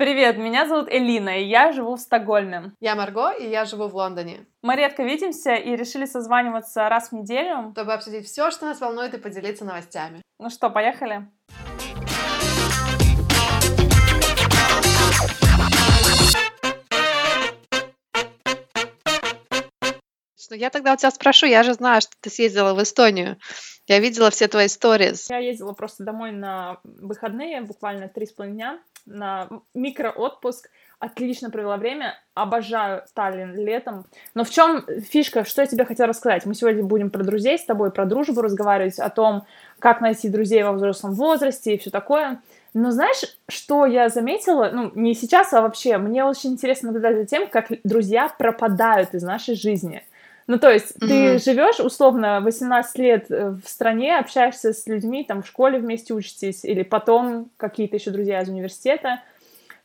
Привет, меня зовут Элина, и я живу в Стокгольме. Я Марго, и я живу в Лондоне. Мы редко видимся и решили созваниваться раз в неделю. Чтобы обсудить все, что нас волнует, и поделиться новостями. Ну что, поехали? Ну, я тогда у тебя спрошу, я же знаю, что ты съездила в Эстонию. Я видела все твои сторис. Я ездила просто домой на выходные, буквально три с половиной дня на микроотпуск, отлично провела время, обожаю Таллин летом. Но в чем фишка, что я тебе хотела рассказать? Мы сегодня будем про друзей с тобой, про дружбу разговаривать, о том, как найти друзей во взрослом возрасте и все такое. Но знаешь, что я заметила, ну, не сейчас, а вообще, мне очень интересно наблюдать за тем, как друзья пропадают из нашей жизни. Ну, то есть mm-hmm. ты живешь условно 18 лет э, в стране, общаешься с людьми, там в школе вместе учитесь, или потом какие-то еще друзья из университета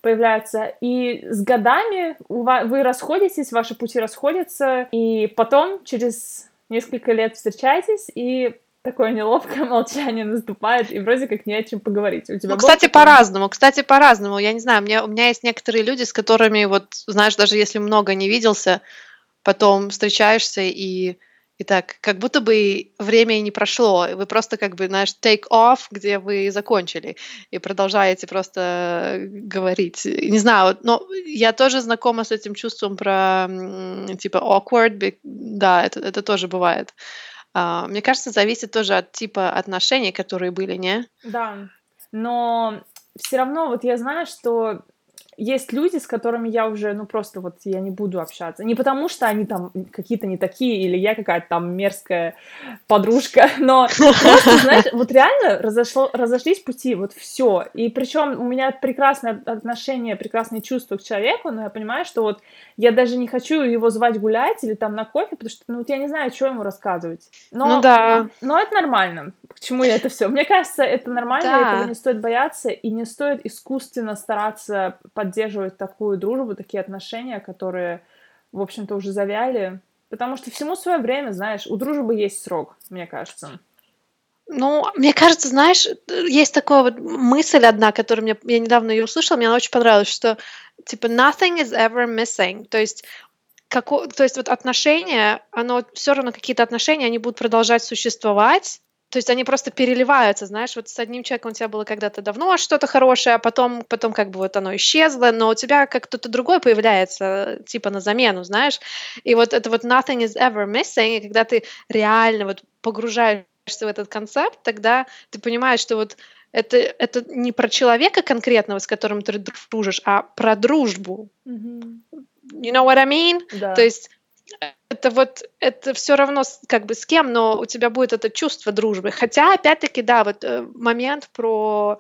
появляются, и с годами вы расходитесь, ваши пути расходятся, и потом через несколько лет встречаетесь, и такое неловкое молчание наступает, и вроде как не о чем поговорить. У тебя ну, кстати, по-разному, кстати, по-разному. Я не знаю, у меня, у меня есть некоторые люди, с которыми, вот, знаешь, даже если много не виделся, потом встречаешься и и так, как будто бы время и не прошло, вы просто как бы, знаешь, take off, где вы закончили, и продолжаете просто говорить. Не знаю, но я тоже знакома с этим чувством про, типа, awkward, да, это, это тоже бывает. Uh, мне кажется, зависит тоже от типа отношений, которые были, не? Да, но все равно вот я знаю, что есть люди, с которыми я уже, ну, просто вот я не буду общаться. Не потому, что они там какие-то не такие, или я какая-то там мерзкая подружка, но просто, знаешь, вот реально разошло, разошлись пути, вот все. И причем у меня прекрасное отношение, прекрасные чувства к человеку, но я понимаю, что вот я даже не хочу его звать гулять или там на кофе, потому что, ну, вот я не знаю, что ему рассказывать. Но, ну да. Но это нормально. К чему я это все? Мне кажется, это нормально, да. этого не стоит бояться, и не стоит искусственно стараться поддерживать такую дружбу, такие отношения, которые, в общем-то, уже завяли. Потому что всему свое время, знаешь, у дружбы есть срок, мне кажется. Ну, мне кажется, знаешь, есть такая вот мысль одна, которую мне, я недавно ее услышала, мне она очень понравилась, что типа nothing is ever missing, то есть како, то есть вот отношения, оно все равно какие-то отношения, они будут продолжать существовать, то есть они просто переливаются, знаешь, вот с одним человеком у тебя было когда-то давно что-то хорошее, а потом, потом как бы вот оно исчезло, но у тебя как кто-то другой появляется, типа на замену, знаешь. И вот это вот nothing is ever missing, и когда ты реально вот погружаешься в этот концепт, тогда ты понимаешь, что вот это, это не про человека конкретного, с которым ты дружишь, а про дружбу. Mm-hmm. You know what I mean? Да. То есть это вот, это все равно как бы с кем, но у тебя будет это чувство дружбы. Хотя, опять-таки, да, вот э, момент про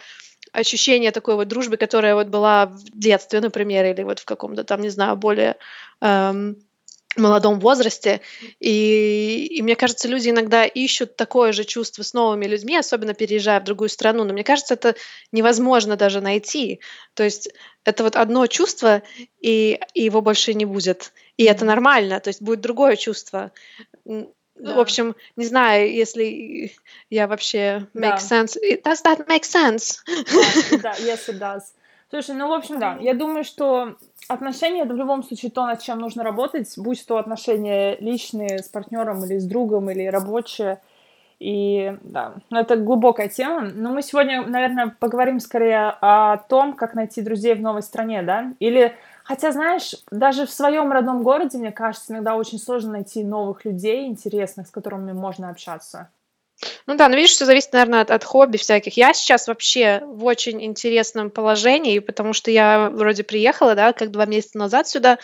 ощущение такой вот дружбы, которая вот была в детстве, например, или вот в каком-то там, не знаю, более эм, молодом возрасте. И, и мне кажется, люди иногда ищут такое же чувство с новыми людьми, особенно переезжая в другую страну. Но мне кажется, это невозможно даже найти. То есть это вот одно чувство, и, и его больше не будет. И это нормально, то есть будет другое чувство. Да. В общем, не знаю, если я вообще make да. sense. Does that make sense? Да, yes, it does. Слушай, ну, в общем, да. Я думаю, что отношения это в любом случае то, над чем нужно работать, будь то отношения личные с партнером или с другом, или рабочие. И да, ну, это глубокая тема. Но мы сегодня, наверное, поговорим скорее о том, как найти друзей в новой стране, да? Или, хотя, знаешь, даже в своем родном городе, мне кажется, иногда очень сложно найти новых людей интересных, с которыми можно общаться. Ну да, но видишь, все зависит, наверное, от, от хобби всяких. Я сейчас вообще в очень интересном положении, потому что я вроде приехала, да, как два месяца назад сюда.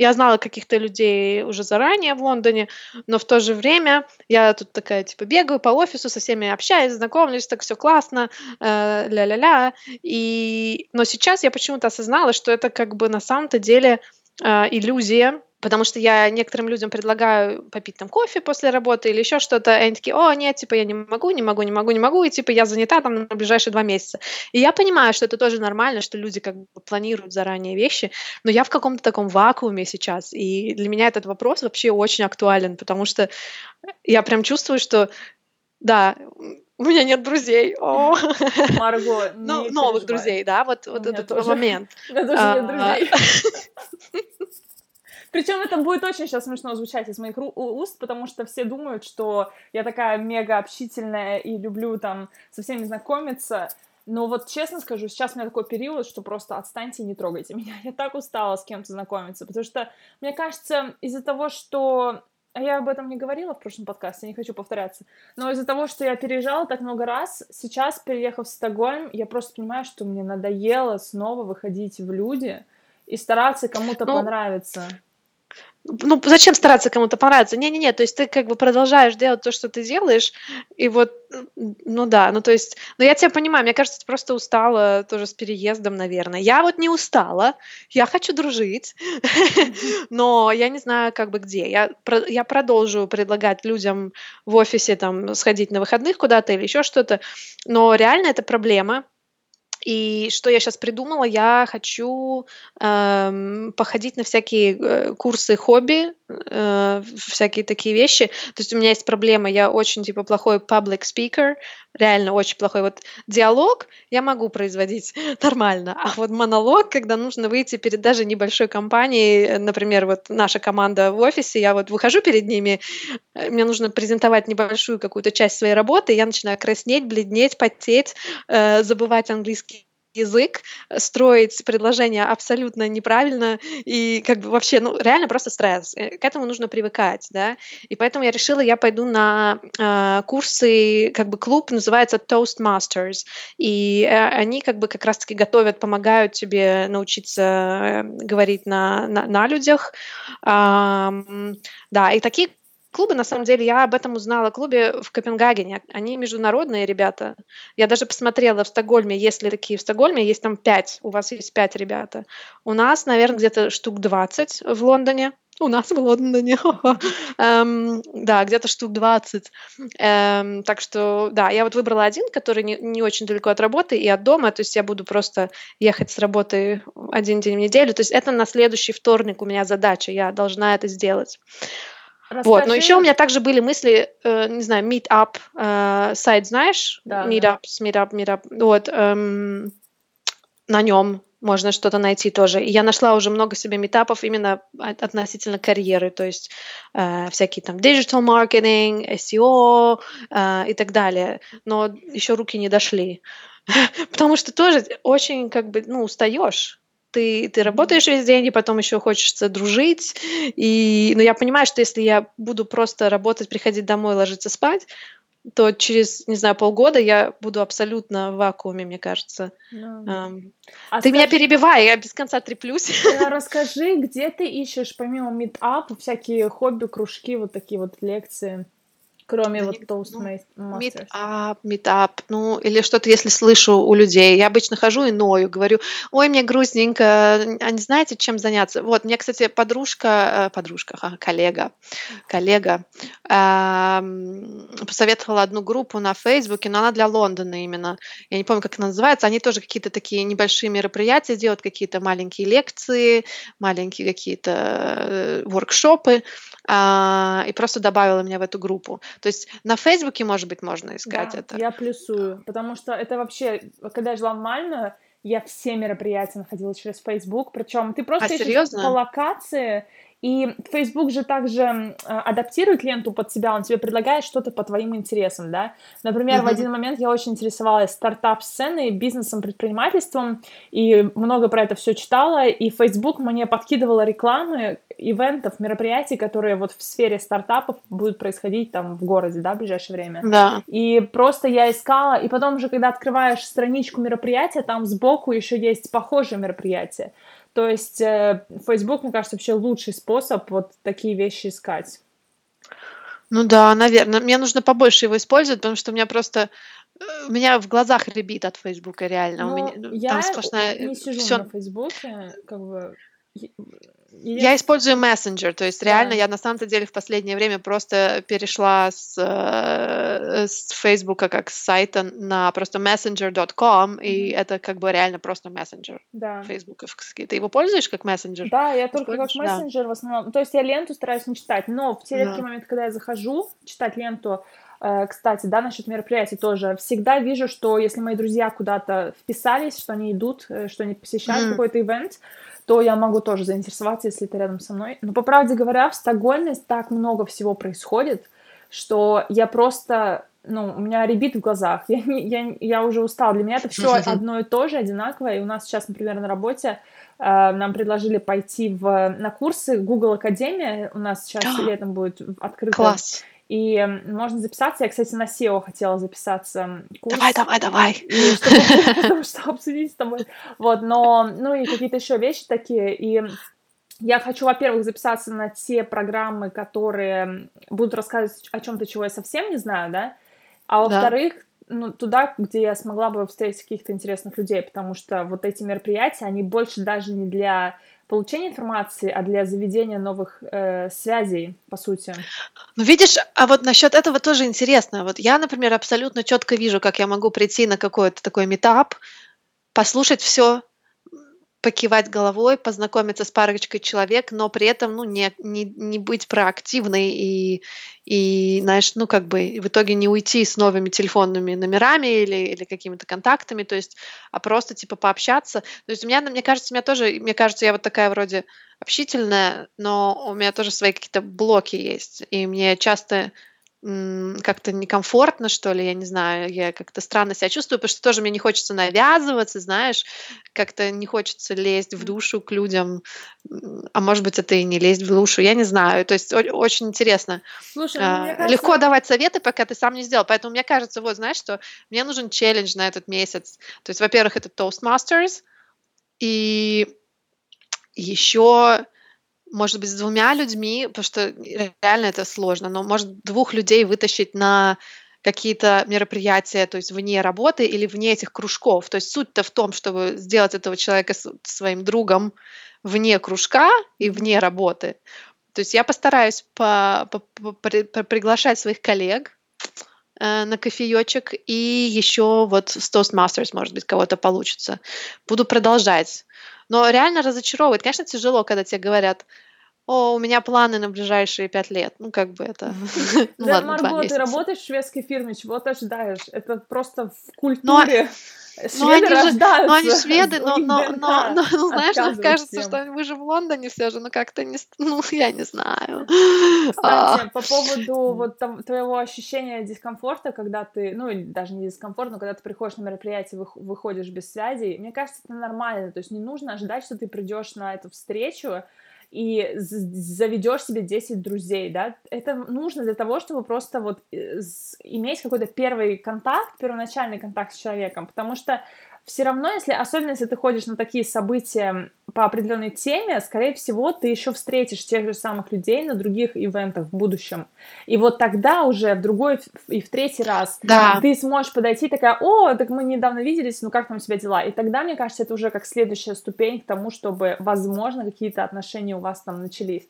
Я знала каких-то людей уже заранее в Лондоне, но в то же время я тут такая, типа, бегаю по офису, со всеми общаюсь, знакомлюсь, так все классно, э, ля-ля-ля. И... Но сейчас я почему-то осознала, что это как бы на самом-то деле э, иллюзия, Потому что я некоторым людям предлагаю попить там кофе после работы или еще что-то, и они такие, о, нет, типа, я не могу, не могу, не могу, не могу, и типа, я занята там на ближайшие два месяца. И я понимаю, что это тоже нормально, что люди как бы планируют заранее вещи, но я в каком-то таком вакууме сейчас, и для меня этот вопрос вообще очень актуален, потому что я прям чувствую, что, да, у меня нет друзей. О. Марго, Ну, новых переживай. друзей, да, вот, вот этот тоже. момент. У меня тоже нет А, друзей. Причем это будет очень сейчас смешно звучать из моих уст, потому что все думают, что я такая мега общительная и люблю там со всеми знакомиться. Но вот честно скажу, сейчас у меня такой период, что просто отстаньте и не трогайте меня. Я так устала с кем-то знакомиться, потому что, мне кажется, из-за того, что... А я об этом не говорила в прошлом подкасте, не хочу повторяться. Но из-за того, что я переезжала так много раз, сейчас, переехав в Стокгольм, я просто понимаю, что мне надоело снова выходить в люди и стараться кому-то Ну, понравиться. Ну, зачем стараться кому-то понравиться? Не-не-не, то есть ты как бы продолжаешь делать то, что ты делаешь, и вот, ну да, ну то есть, ну я тебя понимаю, мне кажется, ты просто устала тоже с переездом, наверное. Я вот не устала, я хочу дружить, но я не знаю, как бы где. Я, я продолжу предлагать людям в офисе там сходить на выходных куда-то или еще что-то, но реально это проблема. И что я сейчас придумала, я хочу эм, походить на всякие э, курсы хобби, э, всякие такие вещи. То есть у меня есть проблема, я очень типа плохой public speaker, реально очень плохой. Вот диалог я могу производить нормально, а вот монолог, когда нужно выйти перед даже небольшой компанией, э, например, вот наша команда в офисе, я вот выхожу перед ними, э, мне нужно презентовать небольшую какую-то часть своей работы, я начинаю краснеть, бледнеть, потеть, э, забывать английский язык, э, строить предложения абсолютно неправильно и как бы вообще, ну, реально просто стресс. Э, К этому нужно привыкать, да. И поэтому я решила, я пойду на э, курсы, как бы клуб называется Toastmasters, и э, они как бы как раз-таки готовят, помогают тебе научиться э, говорить на, на, на людях. Ам, да, и такие клубы, на самом деле, я об этом узнала клубе в Копенгагене. Они международные ребята. Я даже посмотрела в Стокгольме, есть ли такие в Стокгольме, есть там пять, у вас есть пять ребята. У нас, наверное, где-то штук 20 в Лондоне. У нас в Лондоне. Эм, Да, где-то штук 20. Эм, Так что, да, я вот выбрала один, который не, не очень далеко от работы и от дома. То есть я буду просто ехать с работы один день в неделю. То есть это на следующий вторник у меня задача. Я должна это сделать. Вот, но еще у Расскажи, меня также были мысли, э, не знаю, meetup, э, сайт знаешь? да, Meetups, meetup, meetup. Вот, эм, на нем можно что-то найти тоже. И я нашла уже много себе метапов именно от- относительно карьеры, то есть э, всякие там digital marketing, SEO э, и так далее. Но еще руки не дошли. Потому что тоже очень как бы, ну, устаешь. Ты, ты работаешь весь день, и потом еще хочется дружить. И, но я понимаю, что если я буду просто работать, приходить домой, ложиться спать, то через, не знаю, полгода я буду абсолютно в вакууме, мне кажется. Ну, Ам, А Ты меня скажи, перебивай, я без конца треплюсь. э, расскажи, где ты ищешь помимо митап всякие хобби, кружки, вот такие вот лекции, кроме вот ну, Toastmasters? Митап, митап, ну, или что-то, если слышу у людей. Я обычно хожу и ною, говорю, ой, мне грустненько, а не знаете, чем заняться? Вот, мне, кстати, подружка, э, подружка, коллега, коллега ам, посоветовала одну группу на Фейсбуке, но она для Лондона именно. Я не помню, как она называется. Они тоже какие-то такие небольшие мероприятия делают, какие-то маленькие лекции, маленькие какие-то э, воркшопы, а, и просто добавила меня в эту группу. То есть на Фейсбуке, может быть, можно искать Да, это. я плюсую, потому что это вообще, когда я жила в Мальме, я все мероприятия находила через Facebook, причем ты А, просто ищешь по серьезно? локации, и Facebook же также э, адаптирует ленту под себя, он тебе предлагает что-то по твоим интересам, да. Например, в Мгм. один момент я очень интересовалась стартап-сценой, бизнесом, предпринимательством, и много про это все читала, и Facebook мне подкидывала рекламы ивентов, мероприятий, которые вот в сфере стартапов будут происходить там в городе, да, в ближайшее время. Да. И просто я искала, и потом уже, когда открываешь страничку мероприятия, там сбоку еще есть похожие мероприятия. То есть э, Facebook, мне кажется, вообще лучший способ вот такие вещи искать. Ну да, наверное. Мне нужно побольше его использовать, потому что у меня просто... э, У меня в глазах рябит от Фейсбука, реально. У меня, Но ну, я там сплошная... не сижу Все... на Фейсбуке, как бы... Я использую мессенджер, то есть реально Да. я на самом-то деле в последнее время просто перешла с, э, с Фейсбука как с сайта на просто messenger.com, и Мгм. это как бы реально просто мессенджер Да. фейсбуковский. Ты его пользуешь как мессенджер? Да, я только как Используешь? Да. мессенджер в основном. То есть я ленту стараюсь не читать, но в те Да. редкие моменты, когда я захожу читать ленту, Э, кстати, да, насчет мероприятий тоже. Всегда вижу, что если мои друзья куда-то вписались, что они идут, э, что они посещают mm. какой-то ивент, то я могу тоже заинтересоваться, если это рядом со мной. Но, по правде говоря, в Стокгольме так много всего происходит, что я просто ну, у меня ребит в глазах, я, я, я уже устала. Для меня это все одно и то же, одинаковое. И у нас сейчас, например, на работе э, нам предложили пойти в, на курсы Google Академия. У нас сейчас летом будет открыто. Класс. И можно записаться. Я, кстати, на SEO хотела записаться. Курс. Давай, давай, давай. И чтобы, что обсудить с тобой. Вот, но, ну и какие-то еще вещи такие. И я хочу, во-первых, записаться на те программы, которые будут рассказывать о чем-то, чего я совсем не знаю, да. А во-вторых, да. ну, туда, где я смогла бы встретить каких-то интересных людей, потому что вот эти мероприятия, они больше даже не для получения информации, а для заведения новых э, связей, по сути. Ну, видишь, а вот насчет этого тоже интересно. Вот я, например, абсолютно четко вижу, как я могу прийти на какой-то такой метап, послушать все, покивать головой, познакомиться с парочкой человек, но при этом, ну, не, не, не быть проактивной и, и, знаешь, ну, как бы в итоге не уйти с новыми телефонными номерами или, или какими-то контактами, то есть, а просто, типа, пообщаться. То есть у меня, мне кажется, у меня тоже, мне кажется, я вот такая вроде общительная, но у меня тоже свои какие-то блоки есть, и мне часто как-то некомфортно, что ли, я не знаю, я как-то странно себя чувствую, потому что тоже мне не хочется навязываться, знаешь, как-то не хочется лезть в душу к людям, а может быть, это и не лезть в душу, я не знаю, то есть очень интересно. Слушай, ну, а, кажется... легко давать советы, пока ты сам не сделал, поэтому мне кажется, вот, знаешь, что мне нужен челлендж на этот месяц, то есть, во-первых, это Toastmasters, и еще может быть, с двумя людьми, потому что реально это сложно, но может двух людей вытащить на какие-то мероприятия, то есть вне работы или вне этих кружков. То есть суть-то в том, чтобы сделать этого человека своим другом вне кружка и вне работы. То есть я постараюсь по, по, по, по, приглашать своих коллег э, на кофеечек и еще вот с Toastmasters, может быть, кого-то получится. Буду продолжать. Но реально разочаровывает. Конечно, тяжело, когда тебе говорят, о, у меня планы на ближайшие пять лет. Ну, как бы это... ну, да, ладно, Марго, ты работаешь в шведской фирме, чего ты ожидаешь? Это просто в культуре. Ну, они же, ну, они шведы, но, но, но, но, ну, знаешь, нам кажется, что вы же в Лондоне все же, но как-то не, ну, я не знаю. Кстати, по поводу вот там, твоего ощущения дискомфорта, когда ты, ну, или даже не дискомфорт, но когда ты приходишь на мероприятие, выходишь без связи, мне кажется, это нормально, то есть не нужно ожидать, что ты придешь на эту встречу, и заведешь себе 10 друзей, да, это нужно для того, чтобы просто вот э, иметь какой-то первый контакт, первоначальный контакт с человеком, потому что все равно, если, особенно если ты ходишь на такие события по определенной теме, скорее всего, ты еще встретишь тех же самых людей на других ивентах в будущем. И вот тогда уже в другой и в третий раз да. ты сможешь подойти такая, о, так мы недавно виделись, ну как там у тебя дела? И тогда, мне кажется, это уже как следующая ступень к тому, чтобы, возможно, какие-то отношения у вас там начались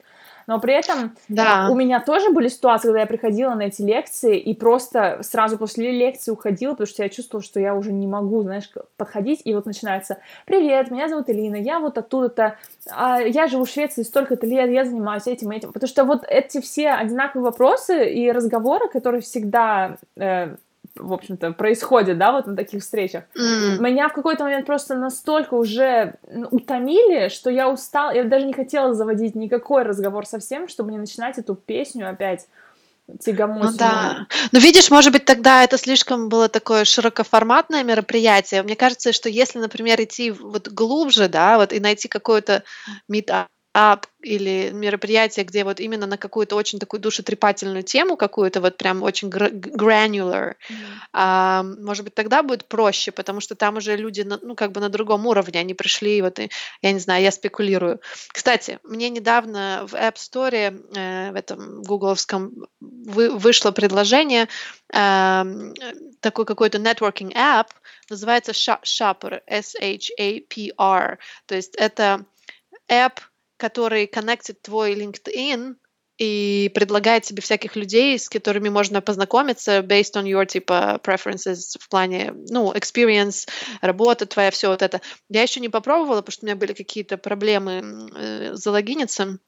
но при этом да. у меня тоже были ситуации, когда я приходила на эти лекции и просто сразу после лекции уходила, потому что я чувствовала, что я уже не могу, знаешь, подходить, и вот начинается «Привет, меня зовут Элина, я вот оттуда-то, а, я живу в Швеции столько-то лет, я занимаюсь этим и этим». Потому что вот эти все одинаковые вопросы и разговоры, которые всегда э, в общем-то, происходит, да, вот на таких встречах. Mm. Меня в какой-то момент просто настолько уже утомили, что я устала, я даже не хотела заводить никакой разговор совсем, чтобы не начинать эту песню опять тягомотину. Ну да. Ну видишь, может быть, тогда это слишком было такое широкоформатное мероприятие. Мне кажется, что если, например, идти вот глубже, да, вот и найти какой-то meetup, ап или мероприятие, где вот именно на какую-то очень такую душетрепательную тему, какую-то вот прям очень granular, mm-hmm. а, может быть, тогда будет проще, потому что там уже люди, на, ну, как бы на другом уровне, они пришли, вот, и, я не знаю, я спекулирую. Кстати, мне недавно в App Store, э, в этом гугловском, вы, вышло предложение, э, такой какой-то networking app, называется Shopper, S-H-A-P-R, то есть это app, который коннектит твой LinkedIn и предлагает тебе всяких людей, с которыми можно познакомиться based on your, типа, preferences в плане, ну, experience, работа твоя, все вот это. Я еще не попробовала, потому что у меня были какие-то проблемы э, залогиниться,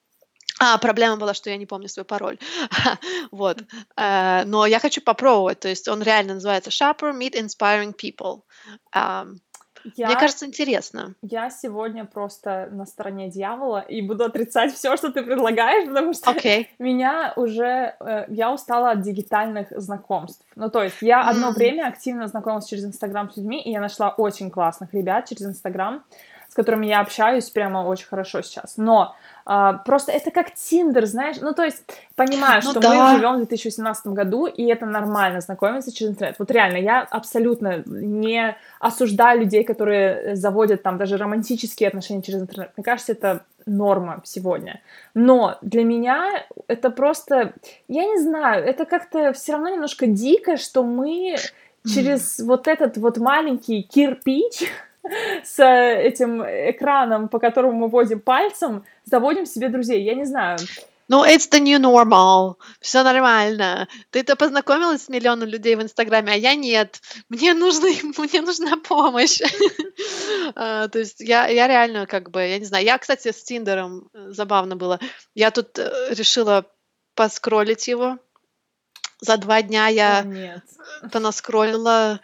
А, проблема была, что я не помню свой пароль. вот. Э, но я хочу попробовать. То есть он реально называется Shopper Meet Inspiring People. Я, Мне кажется, интересно. Я сегодня просто на стороне дьявола и буду отрицать все, что ты предлагаешь, потому что okay. меня уже... Э, я устала от дигитальных знакомств. Ну, то есть я одно mm. время активно знакомилась через Инстаграм с людьми, и я нашла очень классных ребят через Инстаграм, с которыми я общаюсь прямо очень хорошо сейчас. Но а, просто это как Тиндер, знаешь, ну то есть понимаю, ну, что да. мы живем в 2018 году, и это нормально знакомиться через интернет. Вот реально, я абсолютно не осуждаю людей, которые заводят там даже романтические отношения через интернет. Мне кажется, это норма сегодня. Но для меня это просто, я не знаю, это как-то все равно немножко дико, что мы через mm. вот этот вот маленький кирпич с этим экраном, по которому мы водим пальцем, заводим себе друзей. Я не знаю. Ну, it's the new normal. Все нормально. Ты-то познакомилась с миллионом людей в Инстаграме, а я нет. Мне, нужно, мне нужна помощь. uh, то есть я, я реально как бы, я не знаю. Я, кстати, с Тиндером э, забавно было. Я тут э, решила поскролить его. За два дня я понаскролила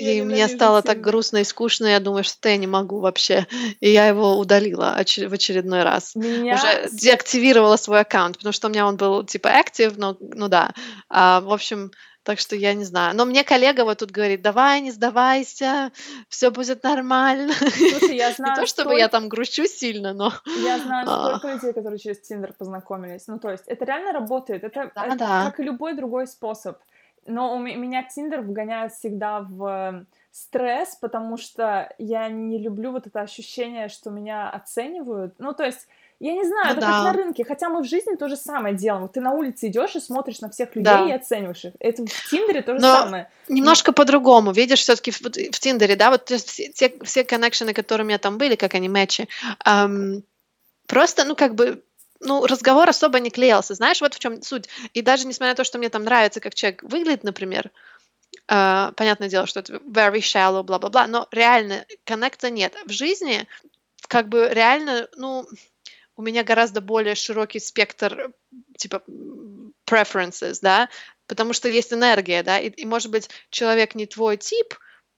и мне стало так грустно и скучно, я думаю, что я не могу вообще. И я его удалила в очередной раз. Меня... Уже деактивировала свой аккаунт, потому что у меня он был типа актив, но ну да. А, в общем, так что я не знаю. Но мне коллега вот тут говорит, давай, не сдавайся, все будет нормально. Слушай, я знаю, Не то, чтобы я там грущу сильно, но... Я знаю а. столько людей, которые через Тиндер познакомились. Ну, то есть, это реально работает. Это, да, это да. как и любой другой способ. Но у меня Тиндер вгоняет всегда в стресс, потому что я не люблю вот это ощущение, что меня оценивают. Ну, то есть, я не знаю, ну, это да. как на рынке, хотя мы в жизни то же самое делаем. Ты на улице идешь и смотришь на всех людей да. и оцениваешь их. Это в Тиндере то же Но самое. Немножко по-другому. Видишь, все-таки в, в Тиндере, да, вот все, те, все коннекшены, которые у меня там были, как они мэчи, эм, просто, ну, как бы ну, разговор особо не клеился. Знаешь, вот в чем суть. И даже несмотря на то, что мне там нравится, как человек выглядит, например, э, понятное дело, что это very shallow, бла-бла-бла, но реально коннекта нет. В жизни как бы реально, ну, у меня гораздо более широкий спектр, типа, preferences, да, потому что есть энергия, да, и, и может быть, человек не твой тип,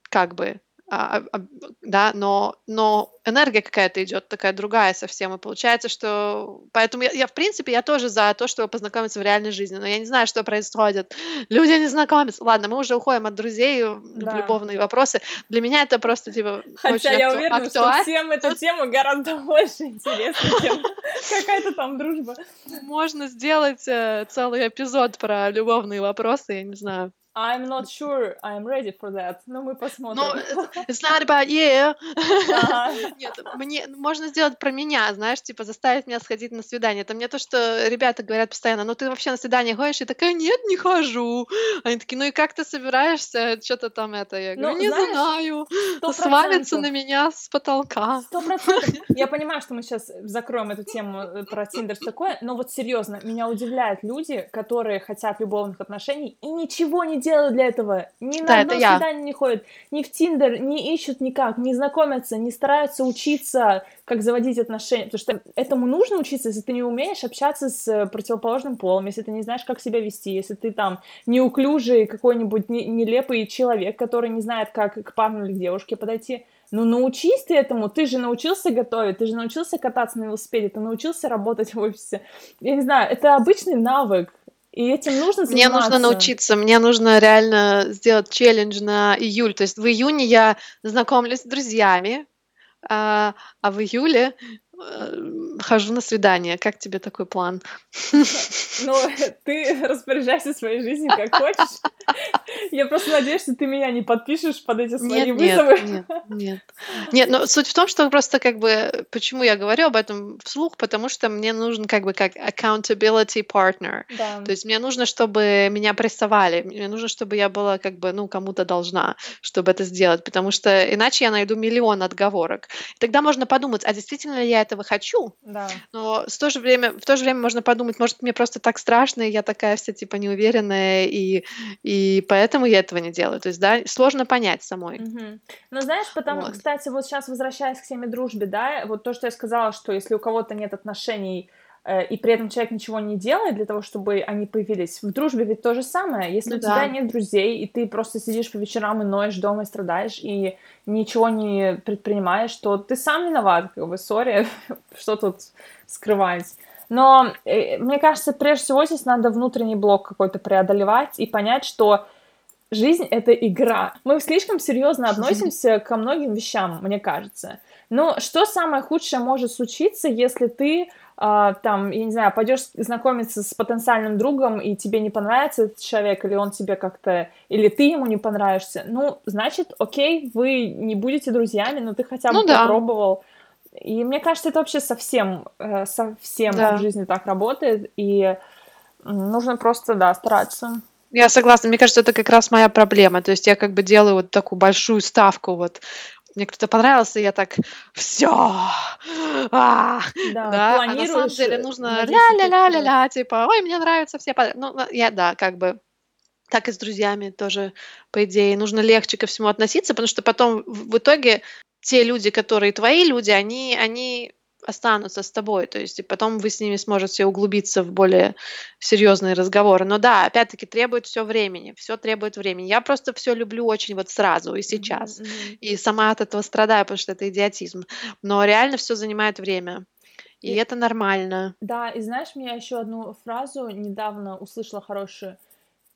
как бы, а, а, да, но, но энергия какая-то идет такая другая совсем, и получается, что... Поэтому я, я, в принципе, я тоже за то, чтобы познакомиться в реальной жизни, но я не знаю, что происходит. Люди не знакомятся. Ладно, мы уже уходим от друзей да. в любовные вопросы. Для меня это просто, типа, Хотя очень я акту... уверена, актуаль... что всем эта тема гораздо больше интересна, чем какая-то там дружба. Можно сделать э, целый эпизод про любовные вопросы, я не знаю. I'm not sure I'm ready for that, но мы посмотрим. No, it's not about you. Нет, мне можно сделать про меня, знаешь, типа заставить меня сходить на свидание. Это мне то, что ребята говорят постоянно, ну ты вообще на свидание ходишь? И такая, нет, не хожу. Они такие, ну и как ты собираешься? Что-то там это? Я говорю, ну, не знаю. Свалится на меня с потолка. Сто процентов. Я понимаю, что мы сейчас закроем эту тему э, про Тиндер такое, но вот серьезно, меня удивляют люди, которые хотят любовных отношений и ничего не делают для этого. Ни да, на одно свидание я. не ходят, ни в Тиндер, не ищут никак, не знакомятся, не стараются учиться, как заводить отношения. Потому что этому нужно учиться, если ты не умеешь общаться с противоположным полом, если ты не знаешь, как себя вести, если ты там неуклюжий какой-нибудь нелепый человек, который не знает, как к парню или к девушке подойти. Ну, научись ты этому, ты же научился готовить, ты же научился кататься на велосипеде, ты научился работать в офисе. Я не знаю, это обычный навык, и этим нужно заниматься. Мне нужно научиться, мне нужно реально сделать челлендж на июль. То есть в июне я знакомлюсь с друзьями, а, а в июле хожу на свидание. Как тебе такой план? Ну, ты распоряжайся своей жизнью как хочешь. Я просто надеюсь, что ты меня не подпишешь под эти свои нет, вызовы. Нет, нет, нет. Нет, но суть в том, что просто как бы, почему я говорю об этом вслух, потому что мне нужен как бы как accountability partner. Да. То есть мне нужно, чтобы меня прессовали, мне нужно, чтобы я была как бы, ну, кому-то должна, чтобы это сделать, потому что иначе я найду миллион отговорок. И тогда можно подумать, а действительно ли я это этого хочу. Да. Но в то же время, в то же время можно подумать, может, мне просто так страшно, и я такая вся типа неуверенная, и, и поэтому я этого не делаю. То есть, да, сложно понять самой. Угу. Ну, знаешь, потому, вот. кстати, вот сейчас возвращаясь к теме дружбы, да, вот то, что я сказала, что если у кого-то нет отношений и при этом человек ничего не делает для того, чтобы они появились. В дружбе ведь то же самое. Если ну, у да. тебя нет друзей, и ты просто сидишь по вечерам и ноешь дома и страдаешь, и ничего не предпринимаешь, то ты сам виноват, как бы, сори, что тут скрывать. Но э, мне кажется, прежде всего здесь надо внутренний блок какой-то преодолевать и понять, что жизнь — это игра. Мы слишком серьезно относимся ко многим вещам, мне кажется. Но что самое худшее может случиться, если ты Uh, там, я не знаю, пойдешь знакомиться с потенциальным другом, и тебе не понравится этот человек, или он тебе как-то, или ты ему не понравишься, ну, значит, окей, вы не будете друзьями, но ты хотя бы ну, попробовал. Да. И мне кажется, это вообще совсем, э, совсем да. в жизни так работает, и нужно просто, да, стараться. Я согласна. Мне кажется, это как раз моя проблема. То есть я как бы делаю вот такую большую ставку вот мне кто-то понравился, и я так, все, а, да, да, а на самом деле нужно ля-ля-ля-ля-ля, типа, ой, мне нравятся все, ну, я, да, как бы, так и с друзьями тоже, по идее, нужно легче ко всему относиться, потому что потом в итоге те люди, которые твои люди, они, они останутся с тобой, то есть и потом вы с ними сможете углубиться в более серьезные разговоры. Но да, опять-таки требует все времени, все требует времени. Я просто все люблю очень вот сразу и сейчас, mm-hmm. и сама от этого страдаю, потому что это идиотизм. Но реально все занимает время. И, и это нормально. Да, и знаешь, меня еще одну фразу недавно услышала хорошую.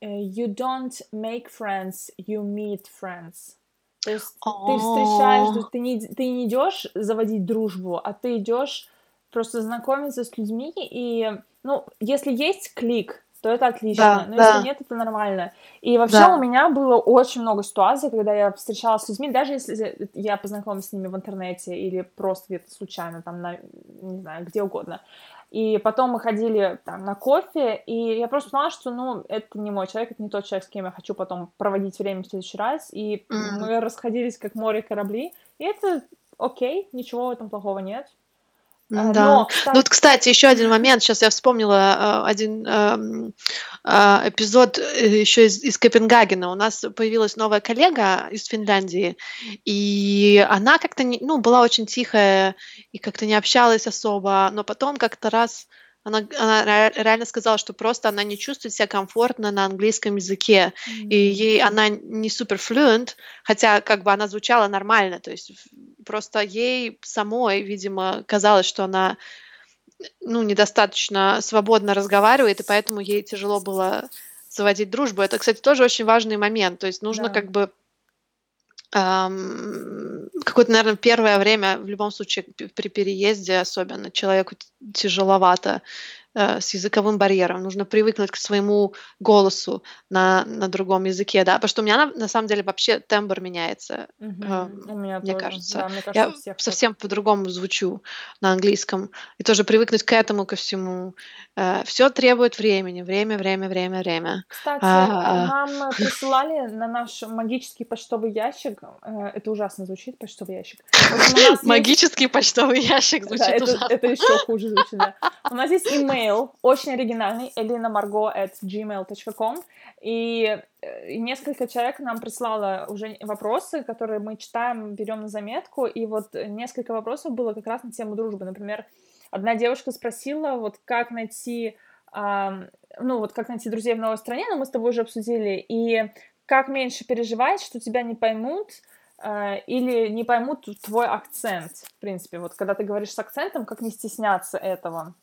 Э, you don't make friends, you meet friends. То есть ты встречаешь, ты не, ты не идешь заводить дружбу, а ты идешь просто знакомиться с людьми, и, ну, если есть клик, то это отлично, да, но да. если нет, это нормально. И вообще да. у меня было очень много ситуаций, когда я встречалась с людьми, даже если я познакомилась с ними в интернете или просто где-то случайно, там, на, не знаю, где угодно. И потом мы ходили там на кофе, и я просто поняла, что, ну, это не мой человек, это не тот человек, с кем я хочу потом проводить время в следующий раз. И mm-hmm. мы расходились как море корабли. И это окей, ничего в этом плохого нет. А, да. Но, кстати... Ну, вот, кстати, еще один момент. Сейчас я вспомнила э, один э, э, эпизод еще из, из Копенгагена. У нас появилась новая коллега из Финляндии, и она как-то, ну, была очень тихая и как-то не общалась особо, но потом как-то раз она, она реально сказала, что просто она не чувствует себя комфортно на английском языке, mm-hmm. и ей она не супер fluent, хотя как бы она звучала нормально, то есть просто ей самой, видимо, казалось, что она ну, недостаточно свободно разговаривает, и поэтому ей тяжело было заводить дружбу. Это, кстати, тоже очень важный момент. То есть нужно да. как бы какое-то, наверное, первое время, в любом случае, при переезде особенно, человеку тяжеловато Э, с языковым барьером, нужно привыкнуть к своему голосу на, на другом языке, да, потому что у меня на, на самом деле вообще тембр меняется, угу. э, у меня мне тоже. кажется. Да, мне кажется, я совсем по-другому звучу на английском, и тоже привыкнуть к этому, ко всему. Э, все требует времени, время, время, время, время. Кстати, а, нам присылали на наш магический почтовый ящик, э, это ужасно звучит, почтовый ящик. Магический почтовый ящик звучит ужасно. Это еще хуже звучит, да. У нас есть имейл, имейл очень оригинальный, elinamargo at gmail.com, э, и несколько человек нам прислало уже вопросы, которые мы читаем, берем на заметку, и вот несколько вопросов было как раз на тему дружбы. Например, одна девушка спросила, вот как найти, ну вот как найти друзей в новой стране, но мы с тобой уже обсудили, и как меньше переживать, что тебя не поймут, э, или не поймут твой акцент, в принципе. Вот когда ты говоришь с акцентом, как не стесняться этого.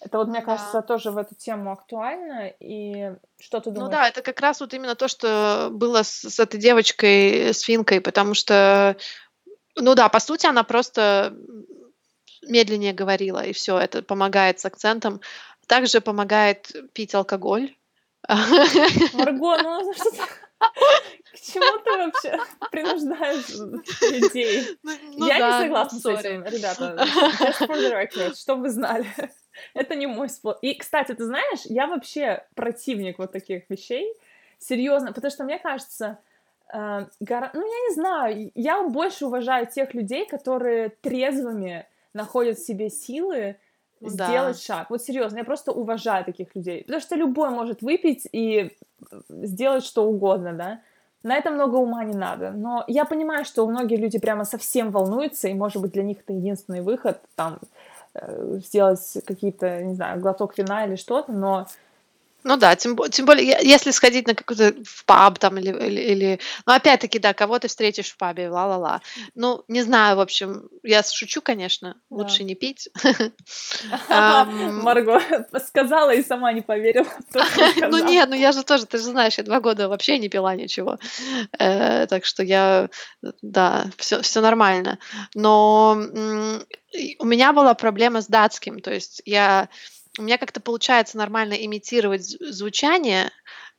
Это вот, мне кажется, да. тоже в эту тему актуально. И что ты ну думаешь? Ну да, это как раз вот именно то, что было с, с этой девочкой, с Финкой, потому что, ну да, по сути, она просто медленнее говорила, и все, это помогает с акцентом. Также помогает пить алкоголь. Марго, ну что к чему ты вообще принуждаешь людей? Ну, ну, Я да, не согласна ну, с этим, ребята. Just for the record, чтобы вы знали. Это не мой способ. И, кстати, ты знаешь, я вообще противник вот таких вещей. Серьезно, потому что мне кажется, э, гора... ну, я не знаю, я больше уважаю тех людей, которые трезвыми находят в себе силы да. сделать шаг. Вот серьезно, я просто уважаю таких людей. Потому что любой может выпить и сделать что угодно, да. На это много ума не надо. Но я понимаю, что многие люди прямо совсем волнуются, и, может быть, для них это единственный выход, там, э, сделать какие-то, не знаю, глоток вина или что-то, но ну да, тем, тем более, если сходить на какой-то в паб там или, или, или... Ну, опять-таки, да, кого ты встретишь в пабе, ла-ла-ла. Ну, не знаю, в общем, я шучу, конечно, да. лучше не пить. Марго сказала и сама не поверила. Ну нет, ну я же тоже, ты же знаешь, я два года вообще не пила ничего. Э, так что я, да, все, все нормально. Но у меня была проблема с датским, то есть я у меня как-то получается нормально имитировать звучание,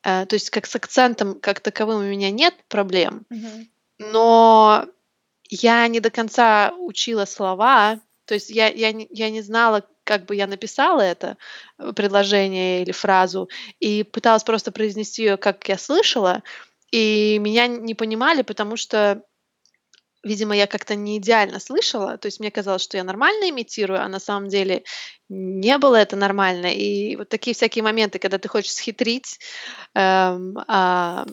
э, то есть как с акцентом как таковым у меня нет проблем, Мгм. но я не до конца учила слова, то есть я, я, не, я не знала, как бы я написала это э, предложение или фразу, и пыталась просто произнести ее, как я слышала, и меня не понимали, потому что видимо, я как-то не идеально слышала, то есть мне казалось, что я нормально имитирую, а на самом деле не было это нормально. И вот такие всякие моменты, когда ты хочешь схитрить, эм, а,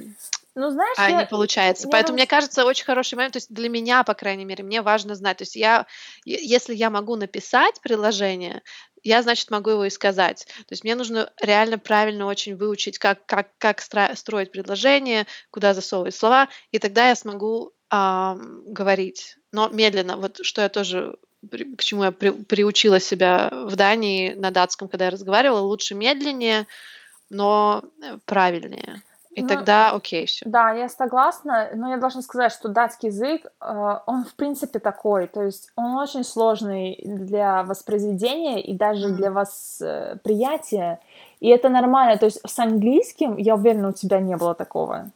Ну, знаешь, а я, не получается. я Поэтому, вам мне кажется, очень хороший момент, то есть для меня, по крайней мере, мне важно знать, то есть я, если я могу написать приложение, я, значит, могу его и сказать. То есть мне нужно реально правильно очень выучить, как, как, как строить предложение, куда засовывать слова, и тогда я смогу ам, говорить. Но медленно, вот что я тоже к чему я при- приучила себя в Дании на датском, когда я разговаривала, лучше медленнее, но э, правильнее. И ну, тогда окей, все. да, я согласна, но я должна сказать, что датский язык, э, он в принципе такой, то есть он очень сложный для воспроизведения и даже для восприятия, и это нормально, то есть с английским, я уверена, у тебя не было такого.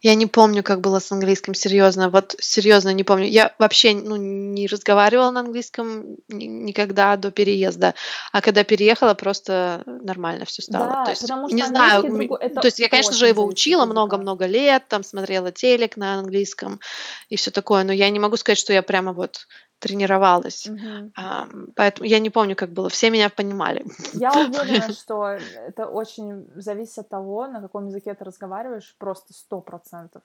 Я не помню, как было с английским, серьезно. Вот серьезно не помню. Я вообще ну, не разговаривала на английском ни- никогда до переезда. А когда переехала, просто нормально все стало. То Да, есть, потому что не знаю, это то есть я, конечно же, его учила много-много лет, там смотрела телек на английском и все такое, но я не могу сказать, что я прямо вот тренировалась. Мгм. Ам, Поэтому я не помню, как было. Все меня понимали. Я уверена, что это очень зависит от того, на каком языке ты разговариваешь, просто сто процентов.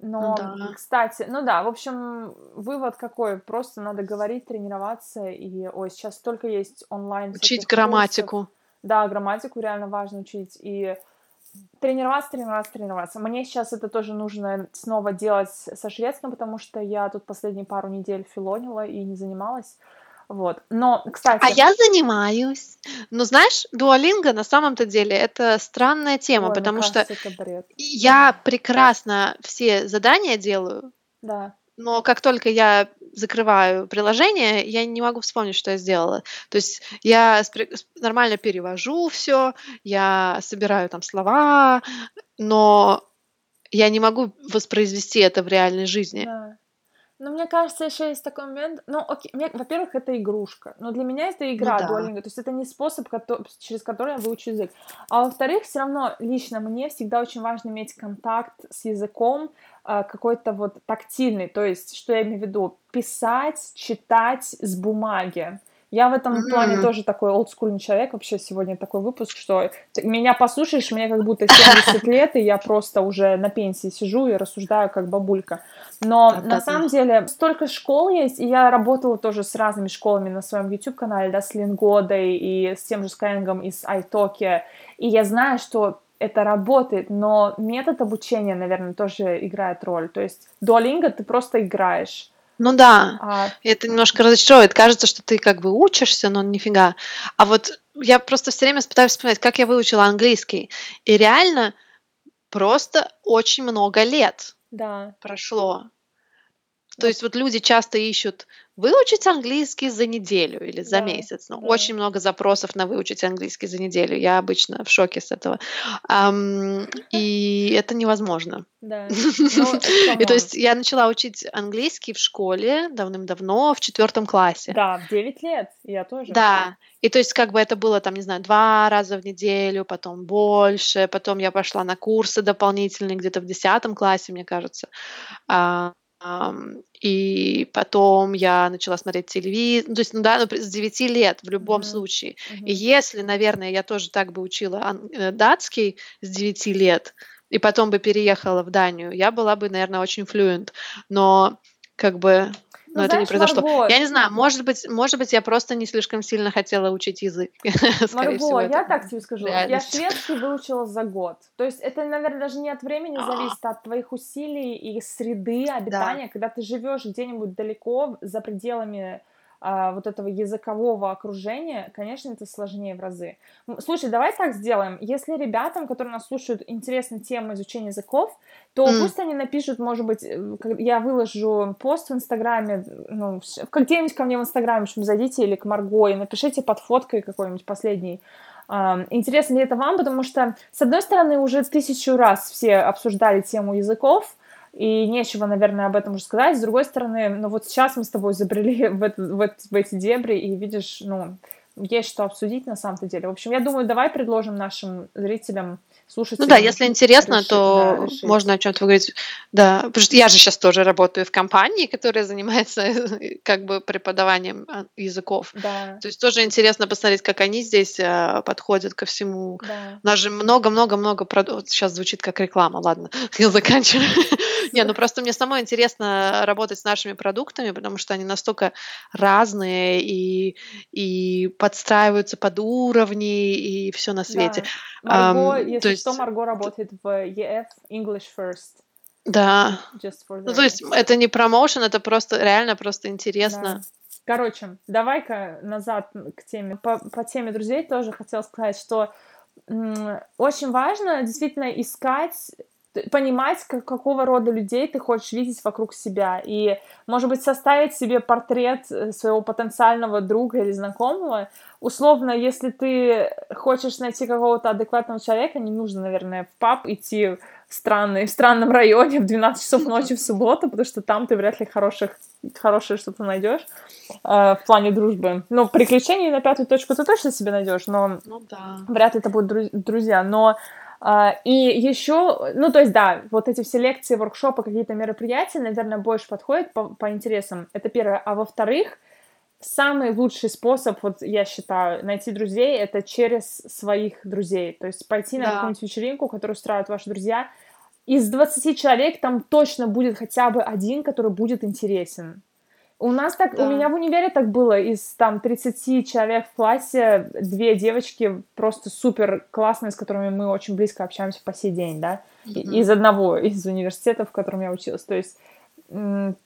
Ну Но, да. кстати, ну да, в общем, вывод какой? Просто надо говорить, тренироваться, и, ой, сейчас столько есть онлайн Учить всяких курсов. грамматику. Да, грамматику реально важно учить, и тренироваться, тренироваться, тренироваться. Мне сейчас это тоже нужно снова делать со шведским, потому что я тут последние пару недель филонила и не занималась. Вот. Но, А кстати, я занимаюсь. Но знаешь, дуалинга на самом-то деле это странная тема, ой, потому что кажется, бред. я прекрасно все задания делаю, Да. Но как только я закрываю приложение, я не могу вспомнить, что я сделала. То есть я нормально перевожу все, я собираю там слова, но я не могу воспроизвести это в реальной жизни. Да. Но мне кажется, еще есть такой момент. Ну, окей, мне- во-первых, это игрушка. Но для меня это Ну игра да. Duolingo. То есть это не способ, кото- через который я выучу язык. А во-вторых, все равно лично мне всегда очень важно иметь контакт с языком а, какой-то вот тактильный. То есть, что я имею в виду? Писать, читать с бумаги. Я в этом плане Мгм. тоже такой олдскульный человек. Вообще сегодня такой выпуск, что ты меня послушаешь, мне как будто 70 лет, и я просто уже на пенсии сижу и рассуждаю как бабулька. Но на самом деле столько школ есть, и я работала тоже с разными школами на своем YouTube-канале, да, с Лингодой и с тем же Skyeng и с iTalki, и я знаю, что это работает, но метод обучения, наверное, тоже играет роль. То есть Duolingo ты просто играешь. Ну да, А, это немножко разочаровывает. Кажется, что ты как бы учишься, но нифига. А вот я просто все время пытаюсь вспоминать, как я выучила английский. И реально просто очень много лет да, прошло. То есть вот люди часто ищут выучить английский за неделю или за Да, месяц. Но да. очень много запросов на выучить английский за неделю. Я обычно в шоке с этого. Ам, и это невозможно. да. Ну, И то есть я начала учить английский в школе давным-давно, в четвертом классе. Да, в 9 лет, я тоже. Да, и то есть как бы это было там, не знаю, два раза в неделю, потом больше, потом я пошла на курсы дополнительные где-то в десятом классе, мне кажется. И потом я начала смотреть телевизор, то есть, ну да, ну, с 9 лет в любом Мгм. случае. Мгм. И если, наверное, я тоже так бы учила э, датский с 9 лет, и потом бы переехала в Данию, я была бы, наверное, очень флюент. Но как бы Ну, но это не произошло. Марго... Я не знаю, может быть, может быть, я просто не слишком сильно хотела учить язык. Марго, всего, я так тебе скажу, реальность. я шведский выучила за год. То есть это, наверное, даже не от времени а. зависит, а от твоих усилий и среды обитания, да. когда ты живешь где-нибудь далеко за пределами а, вот этого языкового окружения, конечно, это сложнее в разы. Слушай, давай так сделаем. Если ребятам, которые нас слушают, интересна тема изучения языков, то mm. пусть они напишут, может быть, э, я выложу пост в Инстаграме, ну, где-нибудь ко мне в Инстаграме, в общем, зайдите или к Марго и напишите под фоткой какой-нибудь последний Интересно ли это вам? Потому что, с одной стороны, уже тысячу раз все обсуждали тему языков, и нечего, наверное, об этом уже сказать. С другой стороны, ну вот сейчас мы с тобой забрели в, это, в, в эти дебри, и видишь, ну, есть что обсудить на самом-то деле. В общем, я думаю, давай предложим нашим зрителям слушать. Ну да, если интересно, решить, то да, можно о чем-то говорить. Да, потому что я же сейчас тоже работаю в компании, которая занимается как бы преподаванием а, языков. Да. То есть тоже интересно посмотреть, как они здесь а, подходят ко всему. Да. У нас же много-много-много вот сейчас звучит как реклама, ладно, я заканчиваю. Не, ну просто мне самой интересно работать с нашими продуктами, потому что они настолько разные и, и подстраиваются под уровни и все на свете. Да. Марго, um, если есть... что, Марго работает в EF English First. Да. Just for ну, то есть это не промоушен, это просто реально просто интересно. Да. Короче, давай-ка назад к теме. По, по теме друзей тоже хотела сказать, что очень важно действительно искать понимать, как, какого рода людей ты хочешь видеть вокруг себя. И, может быть, составить себе портрет э, своего потенциального друга или знакомого. Условно, если ты хочешь найти какого-то адекватного человека, не нужно, наверное, в паб идти в, странный, в странном районе в 12 часов ночи в субботу, потому что там ты вряд ли хороших, хорошее что-то найдешь э, в плане дружбы. Ну, приключений на пятую точку ты точно себе найдешь, но ну, да. вряд ли это будут друзья. Но и еще, ну, то есть, да, вот эти все лекции, воркшопы, какие-то мероприятия, наверное, больше подходят по, по интересам. Это первое. А во-вторых, самый лучший способ, вот я считаю, найти друзей, это через своих друзей. То есть пойти да. на какую-нибудь вечеринку, которую устраивают ваши друзья. Из 20 человек там точно будет хотя бы один, который будет интересен. У нас так, да. у меня в универе так было, из там 30 человек в классе, две девочки просто супер классные, с которыми мы очень близко общаемся по сей день, да, mm-hmm. из одного из университетов, в котором я училась, то есть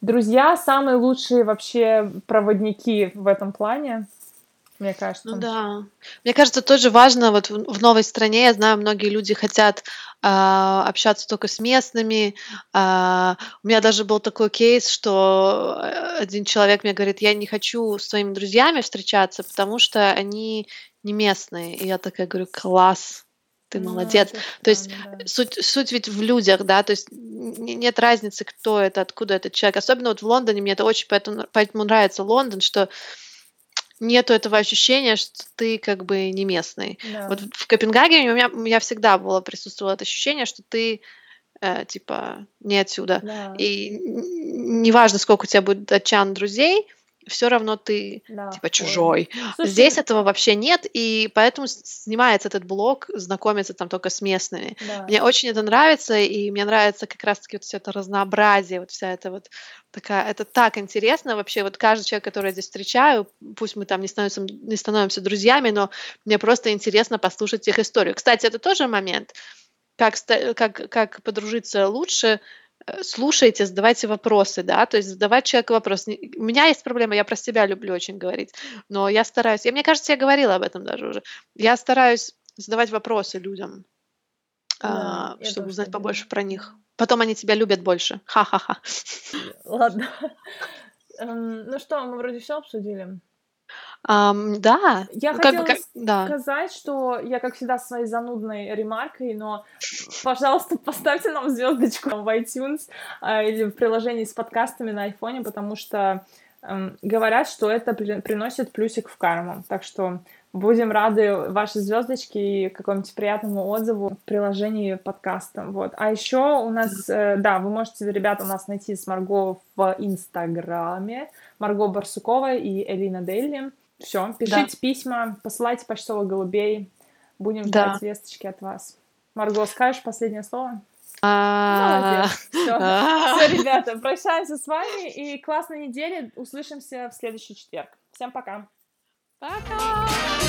друзья самые лучшие вообще проводники в этом плане, мне кажется. Ну да. Мне кажется, тоже важно, вот в, в новой стране, я знаю, многие люди хотят а, общаться только с местными. А, у меня даже был такой кейс, что э, один человек мне говорит, я не хочу с твоими друзьями встречаться, потому что они не местные. И я такая говорю, класс, ты ну, молодец. Это то есть да. суть, суть ведь в людях, да, то есть нет разницы, кто это, откуда этот человек. Особенно вот в Лондоне, мне это очень поэтому, поэтому нравится Лондон, что нету этого ощущения, что ты как бы не местный. Да. Вот в Копенгагене у меня, у меня всегда было присутствовало это ощущение, что ты э, типа не отсюда. Да. И неважно, сколько у тебя будет датчан друзей, все равно ты да, типа чужой. Слушай, Здесь этого вообще нет, и поэтому снимается этот блог, знакомиться там только с местными. Да. Мне очень это нравится, и мне нравится как раз-таки вот все это разнообразие, вот вся эта вот такая, это так интересно вообще, вот каждый человек, который я здесь встречаю, пусть мы там не становимся, не становимся друзьями, но мне просто интересно послушать их историю. Кстати, это тоже момент, как, как, как подружиться лучше, слушайте, задавайте вопросы, да, то есть задавать человеку вопрос. У меня есть проблема, я про себя люблю очень говорить, но я стараюсь, я, мне кажется, я говорила об этом даже уже, я стараюсь задавать вопросы людям, да, а, чтобы узнать побольше про них. Потом они тебя любят больше. Ха-ха-ха. Ладно. Эм, ну что, мы вроде все обсудили. Ам, да. Я как хотела бы, как, да. сказать, что я, как всегда, своей занудной ремаркой, но, пожалуйста, поставьте нам звездочку в iTunes э, или в приложении с подкастами на айфоне, потому что э, говорят, что это при, приносит плюсик в карму. Так что будем рады вашей звездочке и какому-нибудь приятному отзыву в приложении подкаста. Вот. А еще у нас, э, да, вы можете, ребята, у нас найти с Марго в Инстаграме. Марго Барсукова и Элина Дейли. Все, пишите да. письма, посылайте почтовых голубей. Будем ждать да. весточки от вас. Марго, скажешь последнее слово? А, Молодец. Все. а. Все, ребята, прощаемся с вами и классной недели. Услышимся в следующий четверг. Всем пока. Пока!